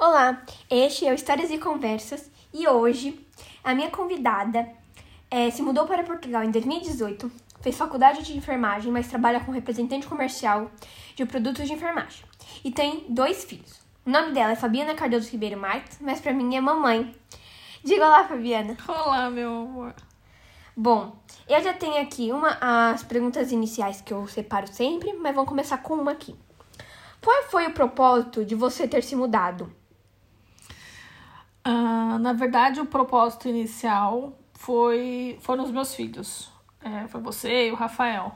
Olá, este é o Histórias e Conversas e hoje a minha convidada é, se mudou para Portugal em 2018, fez faculdade de enfermagem, mas trabalha como representante comercial de produtos de enfermagem e tem dois filhos. O nome dela é Fabiana Cardoso Ribeiro Marques, mas para mim é mamãe. Diga olá, Fabiana. Olá, meu amor. Bom, eu já tenho aqui uma as perguntas iniciais que eu separo sempre, mas vamos começar com uma aqui. Qual foi o propósito de você ter se mudado? Na verdade, o propósito inicial foi foram os meus filhos. É, foi você e o Rafael.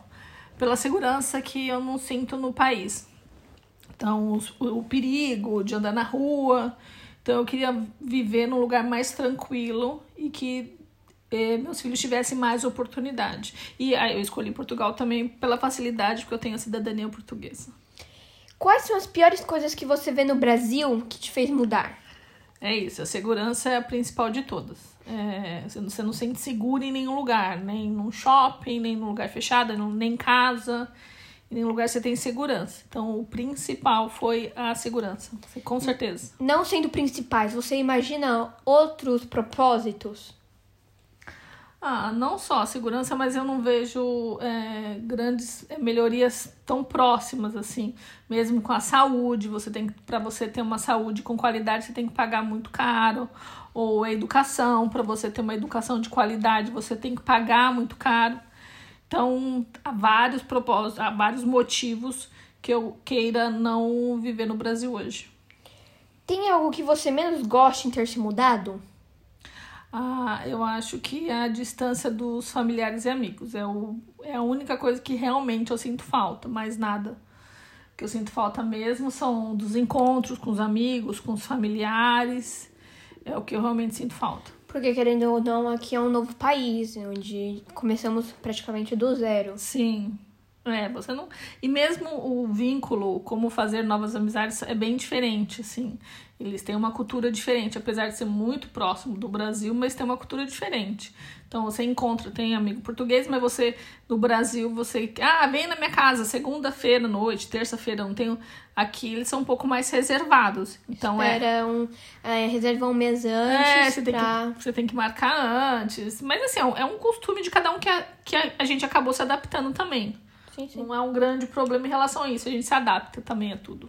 Pela segurança que eu não sinto no país. Então, o, o perigo de andar na rua. Então, eu queria viver num lugar mais tranquilo e que eh, meus filhos tivessem mais oportunidade. E aí eu escolhi Portugal também pela facilidade, porque eu tenho a cidadania portuguesa. Quais são as piores coisas que você vê no Brasil que te fez mudar? É isso, a segurança é a principal de todas. É, você não sente seguro em nenhum lugar, nem num shopping, nem num lugar fechado, nem em casa, em nenhum lugar você tem segurança. Então, o principal foi a segurança, com certeza. Não sendo principais, você imagina outros propósitos? Ah, não só a segurança, mas eu não vejo é, grandes é, melhorias tão próximas assim. Mesmo com a saúde, você tem para você ter uma saúde com qualidade, você tem que pagar muito caro. Ou a educação, para você ter uma educação de qualidade, você tem que pagar muito caro. Então, há vários propósitos, há vários motivos que eu queira não viver no Brasil hoje. Tem algo que você menos gosta em ter se mudado? Ah, eu acho que a distância dos familiares e amigos é, o, é a única coisa que realmente eu sinto falta, mais nada. O que eu sinto falta mesmo são dos encontros com os amigos, com os familiares. É o que eu realmente sinto falta. Porque, querendo ou não, aqui é um novo país, onde começamos praticamente do zero. Sim. É, você não. E mesmo o vínculo, como fazer novas amizades, é bem diferente, assim. Eles têm uma cultura diferente, apesar de ser muito próximo do Brasil, mas tem uma cultura diferente. Então você encontra, tem amigo português, mas você no Brasil, você. Ah, vem na minha casa, segunda-feira à noite, terça-feira, não tenho. Aqui eles são um pouco mais reservados. Então Espera é. Um, é, reserva um mês antes. É, você, pra... tem que, você tem que marcar antes. Mas assim, é um costume de cada um que a, que a gente acabou se adaptando também. Sim, sim. Não é um grande problema em relação a isso. A gente se adapta também a tudo.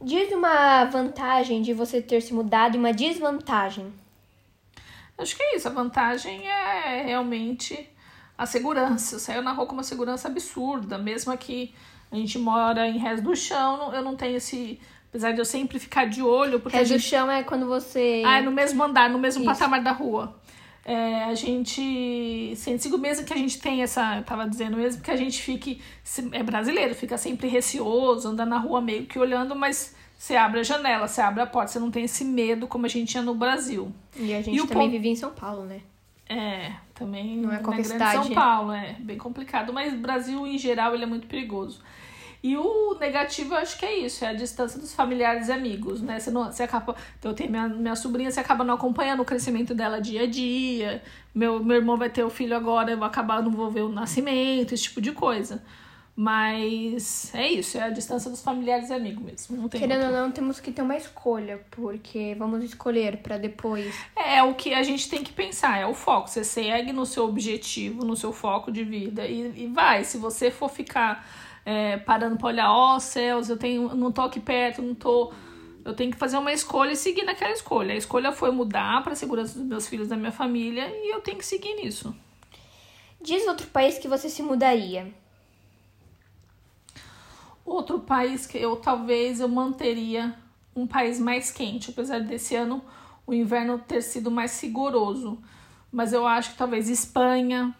Diz uma vantagem de você ter se mudado e uma desvantagem. Acho que é isso. A vantagem é realmente a segurança. Eu saio na rua com uma segurança absurda. Mesmo aqui a gente mora em Res do Chão, eu não tenho esse. Apesar de eu sempre ficar de olho. Porque gente... do Chão é quando você. Ah, é no mesmo andar, no mesmo isso. patamar da rua. É, a gente sente mesmo que a gente tem essa, eu tava dizendo mesmo que a gente fique é brasileiro, fica sempre receoso, anda na rua meio que olhando, mas você abre a janela, você abre a porta, você não tem esse medo como a gente tinha no Brasil. E a gente e também vive em São Paulo, né? É, também não é qualquer cidade. São Paulo, é bem complicado, mas o Brasil em geral ele é muito perigoso. E o negativo, eu acho que é isso, é a distância dos familiares e amigos, né? Você, não, você acaba. Então, eu tenho minha, minha sobrinha, você acaba não acompanhando o crescimento dela dia a dia. Meu, meu irmão vai ter o filho agora, eu vou acabar, não vou ver o nascimento, esse tipo de coisa. Mas é isso, é a distância dos familiares e amigos mesmo. Querendo ou não, temos que ter uma escolha, porque vamos escolher para depois. É o que a gente tem que pensar, é o foco. Você segue no seu objetivo, no seu foco de vida e, e vai. Se você for ficar é, parando para olhar, ó oh, céus, eu tenho, não tô aqui perto, não tô. Eu tenho que fazer uma escolha e seguir naquela escolha. A escolha foi mudar para a segurança dos meus filhos, da minha família, e eu tenho que seguir nisso. Diz outro país que você se mudaria. Outro país que eu talvez eu manteria um país mais quente, apesar desse ano o inverno ter sido mais rigoroso. Mas eu acho que talvez Espanha,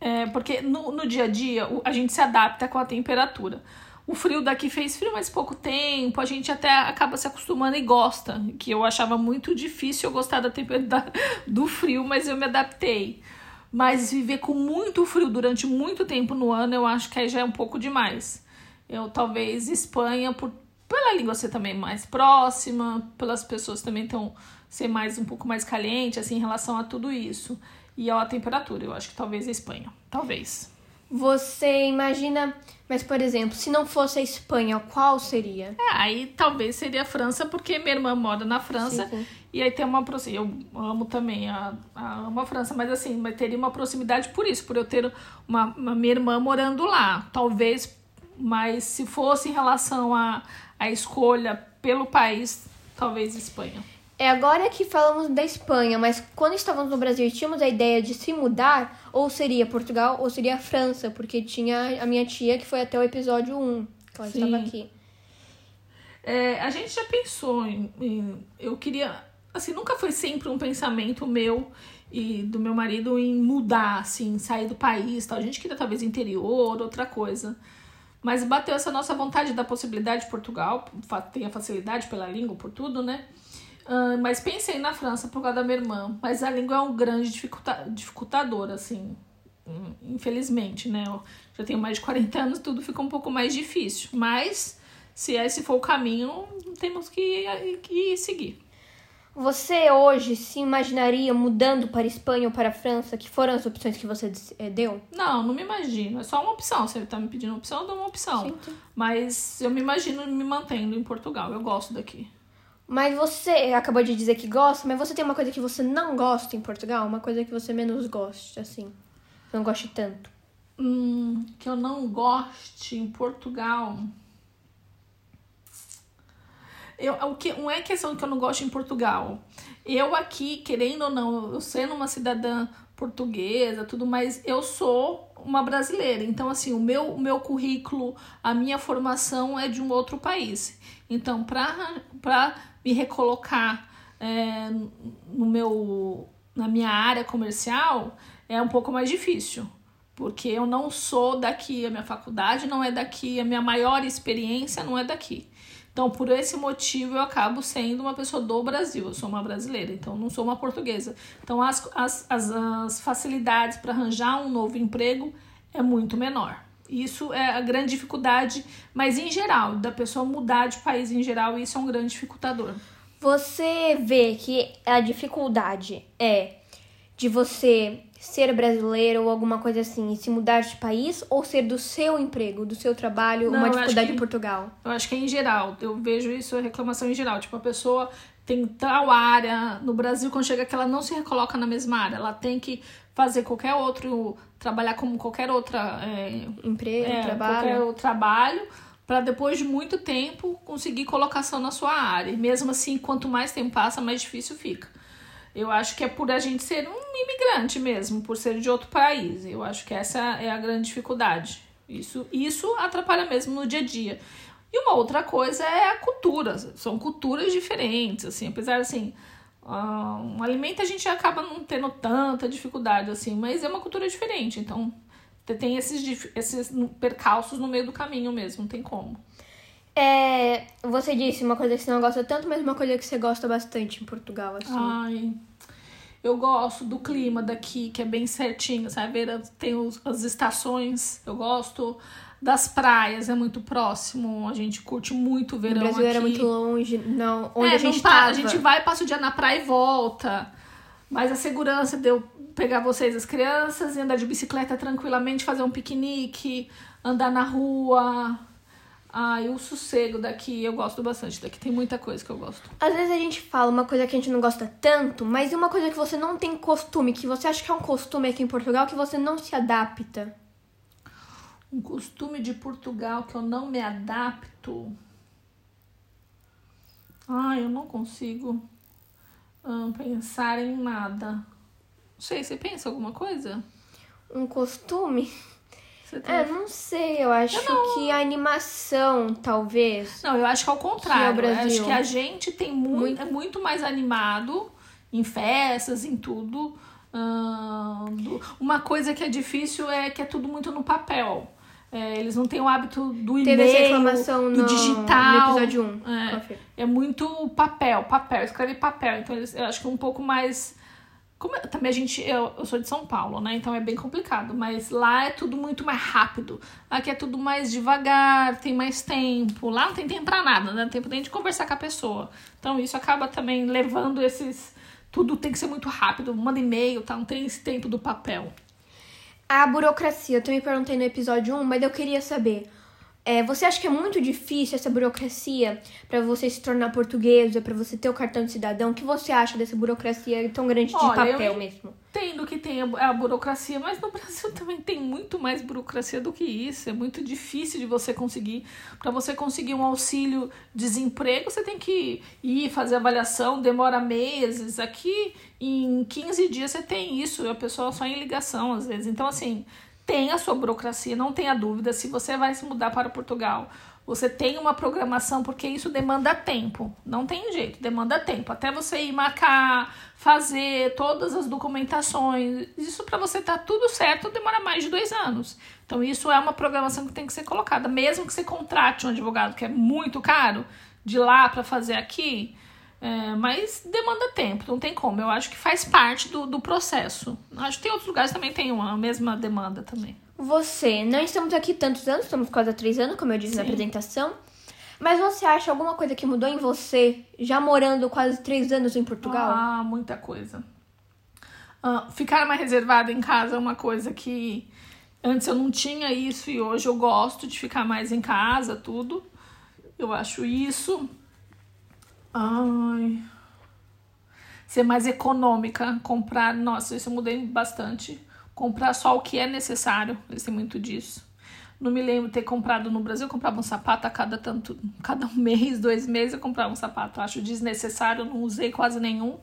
é, porque no, no dia a dia a gente se adapta com a temperatura. O frio daqui fez frio, mas pouco tempo. A gente até acaba se acostumando e gosta. Que eu achava muito difícil eu gostar da temperatura do frio, mas eu me adaptei. Mas viver com muito frio durante muito tempo no ano, eu acho que aí já é um pouco demais. Eu talvez Espanha, por, pela língua ser também mais próxima, pelas pessoas também estão ser mais um pouco mais caliente assim em relação a tudo isso e a temperatura. Eu acho que talvez a Espanha. Talvez. Você imagina, mas por exemplo, se não fosse a Espanha, qual seria? É, aí talvez seria a França, porque minha irmã mora na França. Sim, sim. E aí tem uma proximidade. Eu amo também a, a, amo a França, mas assim, mas teria uma proximidade por isso, por eu ter uma, uma minha irmã morando lá. Talvez, mas se fosse em relação à a, a escolha pelo país, talvez Espanha. É agora que falamos da Espanha, mas quando estávamos no Brasil tínhamos a ideia de se mudar, ou seria Portugal ou seria a França, porque tinha a minha tia que foi até o episódio 1, que ela Sim. estava aqui. É, a gente já pensou em, em- Eu queria. Assim, nunca foi sempre um pensamento meu e do meu marido em mudar, assim, sair do país tal. A gente queria talvez interior, outra coisa. Mas bateu essa nossa vontade da possibilidade de Portugal, tem a facilidade pela língua, por tudo, né? Ah, mas pensei na França por causa da minha irmã. Mas a língua é um grande dificulta dificultador, assim. Infelizmente, né? Eu já tenho mais de 40 anos, tudo fica um pouco mais difícil. Mas se esse for o caminho, temos que, que seguir. Você hoje se imaginaria mudando para a Espanha ou para a França, que foram as opções que você eh, deu? Não, não me imagino. É só uma opção. Se ele tá me pedindo uma opção, eu dou uma opção. Mas eu me imagino me mantendo em Portugal. Eu gosto daqui. Mas você acabou de dizer que gosta, mas você tem uma coisa que você não gosta em Portugal? Uma coisa que você menos gosta, assim? Não goste tanto. Hum, que eu não goste em Portugal. Eu, o que, não é questão que eu não gosto em Portugal. Eu aqui, querendo ou não, eu sendo uma cidadã portuguesa, tudo mais, eu sou uma brasileira. Então, assim, o meu, o meu currículo, a minha formação é de um outro país. Então, para me recolocar é, no meu, na minha área comercial, é um pouco mais difícil. Porque eu não sou daqui, a minha faculdade não é daqui, a minha maior experiência não é daqui. Então, por esse motivo, eu acabo sendo uma pessoa do Brasil. Eu sou uma brasileira, então não sou uma portuguesa. Então, as, as, as, as facilidades para arranjar um novo emprego é muito menor. Isso é a grande dificuldade, mas em geral, da pessoa mudar de país em geral, isso é um grande dificultador. Você vê que a dificuldade é de você ser brasileiro ou alguma coisa assim e se mudar de país ou ser do seu emprego, do seu trabalho, Não, uma dificuldade que- em Portugal? Eu acho que é em geral. Eu vejo isso, a reclamação em geral. Tipo, a pessoa tem tal área. No Brasil, quando chega que ela não se recoloca na mesma área. Ela tem que fazer qualquer outro. Trabalhar como qualquer outra. É, Emprego, é, trabalho. trabalho. Para depois de muito tempo conseguir colocação na sua área. E mesmo assim, quanto mais tempo passa, mais difícil fica. Eu acho que é por a gente ser um imigrante mesmo, por ser de outro país. Eu acho que essa é a grande dificuldade. Isso, isso atrapalha mesmo no dia a dia. E uma outra coisa é a cultura. São culturas diferentes, assim, apesar assim, um alimento a gente acaba não tendo tanta dificuldade assim, mas é uma cultura diferente. Então te- tem esses, esses percalços no meio do caminho mesmo, não tem como. É, você disse uma coisa que você não gosta tanto, mas uma coisa que você gosta bastante em Portugal, assim. Ai, eu gosto do clima daqui, que é bem certinho, sabe? Tem os- as estações, eu gosto das praias, é muito próximo, a gente curte muito o o verão Brasil aqui. era muito longe, não, onde É, a gente não. A gente vai, passa o dia na praia e volta. Mas a segurança de eu pegar vocês, as crianças, e andar de bicicleta tranquilamente, fazer um piquenique, andar na rua. Ai, o sossego daqui, eu gosto bastante. Daqui tem muita coisa que eu gosto. Às vezes a gente fala uma coisa que a gente não gosta tanto, mas uma coisa que você não tem costume, que você acha que é um costume aqui em Portugal, que você não se adapta. Um costume de Portugal que eu não me adapto. Ai, eu não consigo ah, pensar em nada. Não sei, você pensa alguma coisa? Um costume? Você tem- É, não sei, eu acho que a animação, talvez. Não, eu acho que ao contrário. Que é o Eu Brasil. acho que a gente tem muito, Muito. é muito mais animado em festas, em tudo. Ah, do- uma coisa que é difícil é que é tudo muito no papel. É, eles não têm o hábito do Teve essa e-mail, reclamação do no, digital. no episódio 1. É. É muito papel, papel, escreve papel. Então eles, eu acho que é um pouco mais. Como é- também a gente. Eu, eu sou de São Paulo, né? Então é bem complicado. Mas lá é tudo muito mais rápido. Aqui é tudo mais devagar, tem mais tempo. Lá não tem tempo pra nada, não tem tempo nem de conversar com a pessoa. Então isso acaba também levando esses. Tudo tem que ser muito rápido. Manda e-mail, tá? Não tem esse tempo do papel. A burocracia, eu também perguntei no episódio 1, mas eu queria saber. É, você acha que é muito difícil essa burocracia para você se tornar portuguesa, para você ter o cartão de cidadão? O que você acha dessa burocracia tão grande de Olha, papel eu mesmo? Entendo que tem a, a burocracia, mas no Brasil também tem muito mais burocracia do que isso. É muito difícil de você conseguir. Para você conseguir um auxílio desemprego, você tem que ir fazer avaliação, demora meses. Aqui em 15 dias você tem isso, e a pessoa só em ligação às vezes. Então, assim, tem a sua burocracia, não tenha dúvida. Se você vai se mudar para Portugal, você tem uma programação, porque isso demanda tempo. Não tem jeito, demanda tempo. Até você ir marcar, fazer todas as documentações. Isso para você estar tá tudo certo demora mais de dois anos. Então, isso é uma programação que tem que ser colocada. Mesmo que você contrate um advogado que é muito caro, de lá para fazer aqui, é, mas demanda tempo, não tem como. Eu acho que faz parte do, do processo. Acho que tem outros lugares também tem uma, a mesma demanda também. Você, não estamos aqui tantos anos, estamos quase há três anos, como eu disse Sim. na apresentação. Mas você acha alguma coisa que mudou em você, já morando quase três anos em Portugal? Ah, muita coisa. Uh, ficar mais reservada em casa é uma coisa que antes eu não tinha isso e hoje eu gosto de ficar mais em casa, tudo. Eu acho isso. Ai. Ser mais econômica, comprar. Nossa, isso eu mudei bastante. Comprar só o que é necessário. Eles têm muito disso. Não me lembro ter comprado no Brasil, eu comprava um sapato a cada tanto, cada um mês, dois meses eu comprava um sapato. Acho desnecessário, não usei quase nenhum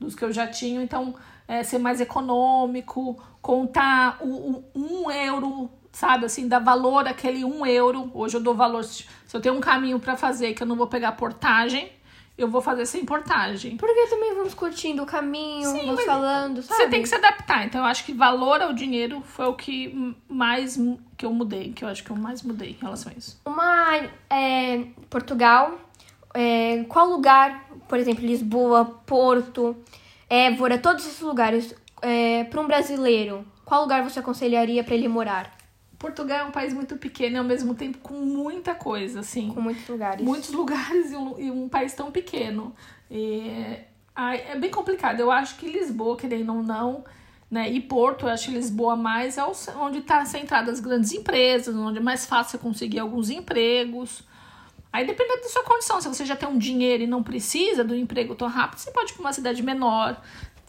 dos que eu já tinha. Então, é, ser mais econômico, contar o, o um euro, sabe, assim, dar valor àquele um euro. Hoje eu dou valor. Se eu tenho um caminho para fazer que eu não vou pegar portagem, eu vou fazer sem portagem. Porque também vamos curtindo o caminho, Sim, vamos falando, sabe? Você tem que se adaptar. Então, eu acho que valor ao dinheiro foi o que mais que eu mudei, que eu acho que eu mais mudei em relação a isso. Uma é, Portugal, é, qual lugar, por exemplo, Lisboa, Porto, Évora, todos esses lugares, é, para um brasileiro, qual lugar você aconselharia para ele morar? Portugal é um país muito pequeno e ao mesmo tempo com muita coisa, assim. Com muitos lugares. Muitos lugares e um, e um país tão pequeno. E, é bem complicado. Eu acho que Lisboa, querendo ou não, né, e Porto, eu acho que Lisboa mais é onde está centrada as grandes empresas, onde é mais fácil você conseguir alguns empregos. Aí depende da sua condição. Se você já tem um dinheiro e não precisa do emprego tão rápido, você pode ir para uma cidade menor,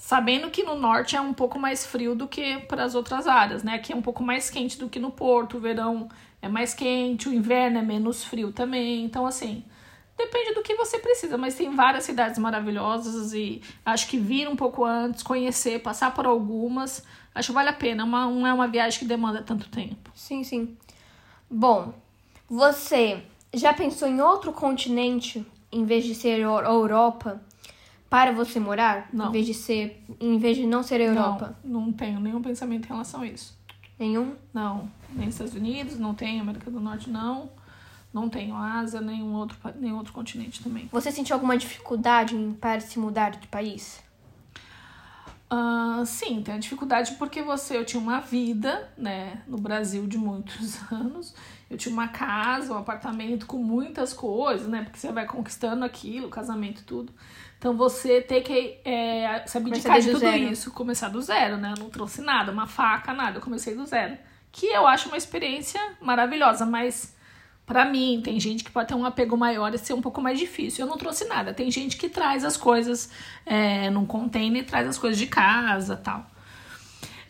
Sabendo que no norte é um pouco mais frio do que para as outras áreas, né? Aqui é um pouco mais quente do que no Porto, o verão é mais quente, o inverno é menos frio também. Então, assim, depende do que você precisa, mas tem várias cidades maravilhosas e acho que vir um pouco antes, conhecer, passar por algumas, acho que vale a pena. Uma, não é uma viagem que demanda tanto tempo. Sim, sim. Bom, você já pensou em outro continente em vez de ser Europa? Para você morar? Não. Em vez de ser. Em vez de não ser a Europa? Não, não tenho nenhum pensamento em relação a isso. Nenhum? Não. Nem Estados Unidos, não tenho, América do Norte não. Não tenho Ásia, nenhum outro, nenhum outro continente também. Você sentiu alguma dificuldade em para se mudar de país? Uh, sim, tem a dificuldade porque você, eu tinha uma vida, né, no Brasil de muitos anos. Eu tinha uma casa, um apartamento com muitas coisas, né, porque você vai conquistando aquilo, casamento, tudo. Então você tem que é, se abdicar de tudo zero. isso, começar do zero, né? Eu não trouxe nada, uma faca, nada, eu comecei do zero. Que eu acho uma experiência maravilhosa, mas para mim, tem gente que pode ter um apego maior e ser um pouco mais difícil. Eu não trouxe nada. Tem gente que traz as coisas é, num container, traz as coisas de casa tal.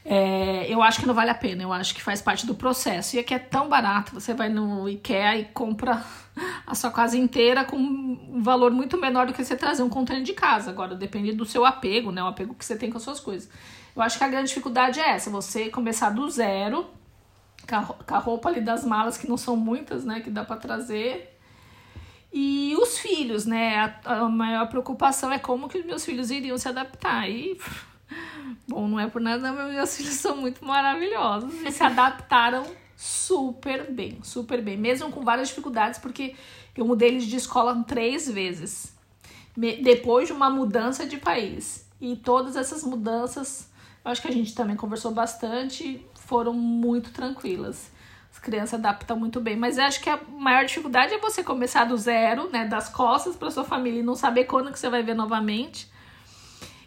É, eu acho que não vale a pena, eu acho que faz parte do processo. E aqui é tão barato, você vai no IKEA e compra a sua casa inteira com um valor muito menor do que você trazer um container de casa. Agora, depende do seu apego, né? O apego que você tem com as suas coisas. Eu acho que a grande dificuldade é essa, você começar do zero, com a roupa ali das malas, que não são muitas, né? Que dá para trazer. E os filhos, né? A, a maior preocupação é como que os meus filhos iriam se adaptar. E Bom, não é por nada, mas meus filhos são muito maravilhosos e se adaptaram super bem, super bem, mesmo com várias dificuldades, porque eu mudei eles de escola três vezes, depois de uma mudança de país. E todas essas mudanças, eu acho que a gente também conversou bastante, foram muito tranquilas. As crianças adaptam muito bem, mas eu acho que a maior dificuldade é você começar do zero, né, das costas para sua família e não saber quando que você vai ver novamente.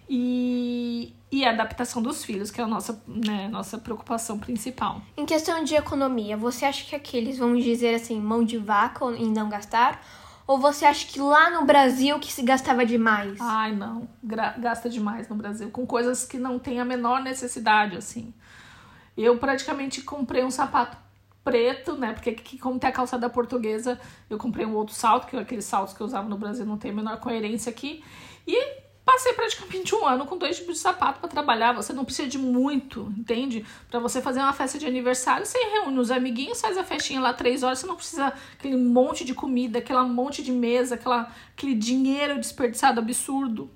E, e a adaptação dos filhos, que é a nossa, né, nossa preocupação principal. Em questão de economia, você acha que aqueles, vamos dizer assim, mão de vaca em não gastar? Ou você acha que lá no Brasil que se gastava demais? Ai, não. Gra gasta demais no Brasil. Com coisas que não tem a menor necessidade, assim. Eu praticamente comprei um sapato preto, né? Porque aqui, como tem a calçada portuguesa, eu comprei um outro salto, que é aqueles saltos que eu usava no Brasil não tem a menor coerência aqui. E Passei praticamente um ano com dois tipos de sapato para trabalhar. Você não precisa de muito, entende? Para você fazer uma festa de aniversário, você reúne os amiguinhos, faz a festinha lá três horas. Você não precisa aquele monte de comida, aquela monte de mesa, aquela, aquele dinheiro desperdiçado absurdo,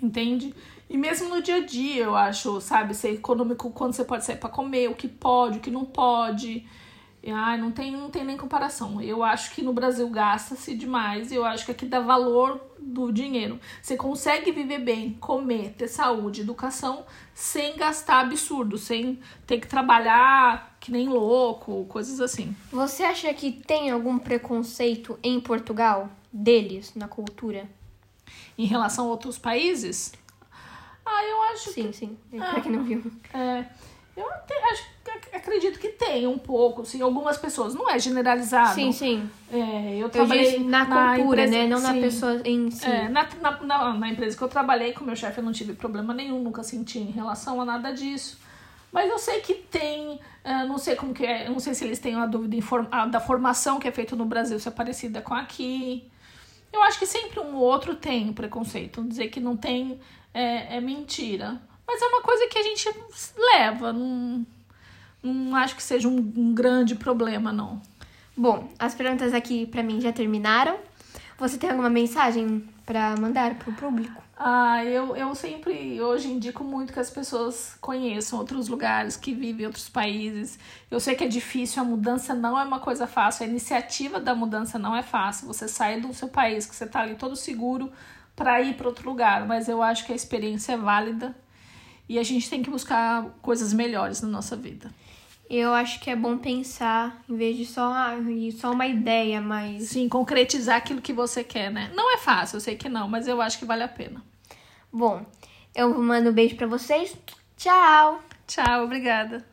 entende? E mesmo no dia a dia, eu acho, sabe, ser econômico quando você pode sair para comer, o que pode, o que não pode. Ai, não tem, não tem nem comparação. Eu acho que no Brasil gasta-se demais eu acho que aqui dá valor do dinheiro. Você consegue viver bem, comer, ter saúde, educação, sem gastar absurdo, sem ter que trabalhar que nem louco, coisas assim. Você acha que tem algum preconceito em Portugal deles na cultura? Em relação a outros países? Ah, eu acho sim, que... Sim, sim. Pra quem não viu. É, eu até, acho, acredito que tem um pouco, sim, algumas pessoas. Não é generalizado. Sim, sim. É, eu trabalhei eu na, na cultura, empresa, né? Não sim. na pessoa em si. É, na, na, na, empresa que eu trabalhei com meu chefe, eu não tive problema nenhum, nunca senti em relação a nada disso. Mas eu sei que tem, uh, não sei como que é, não sei se eles têm uma dúvida a, da formação que é feita no Brasil, se é parecida com aqui. Eu acho que sempre um ou outro tem preconceito. Dizer que não tem é, é mentira. Mas é uma coisa que a gente leva, não, não acho que seja um, um grande problema, não. Bom, as perguntas aqui para mim já terminaram. Você tem alguma mensagem para mandar pro público? Ah, eu, eu sempre, hoje, indico muito que as pessoas conheçam outros lugares, que vivem em outros países. Eu sei que é difícil, a mudança não é uma coisa fácil, a iniciativa da mudança não é fácil. Você sai do seu país, que você tá ali todo seguro, para ir para outro lugar, mas eu acho que a experiência é válida e a gente tem que buscar coisas melhores na nossa vida. Eu acho que é bom pensar, em vez de só, só uma ideia, mas. Sim, concretizar aquilo que você quer, né? Não é fácil, eu sei que não, mas eu acho que vale a pena. Bom, eu mando um beijo para vocês. Tchau! Tchau, obrigada.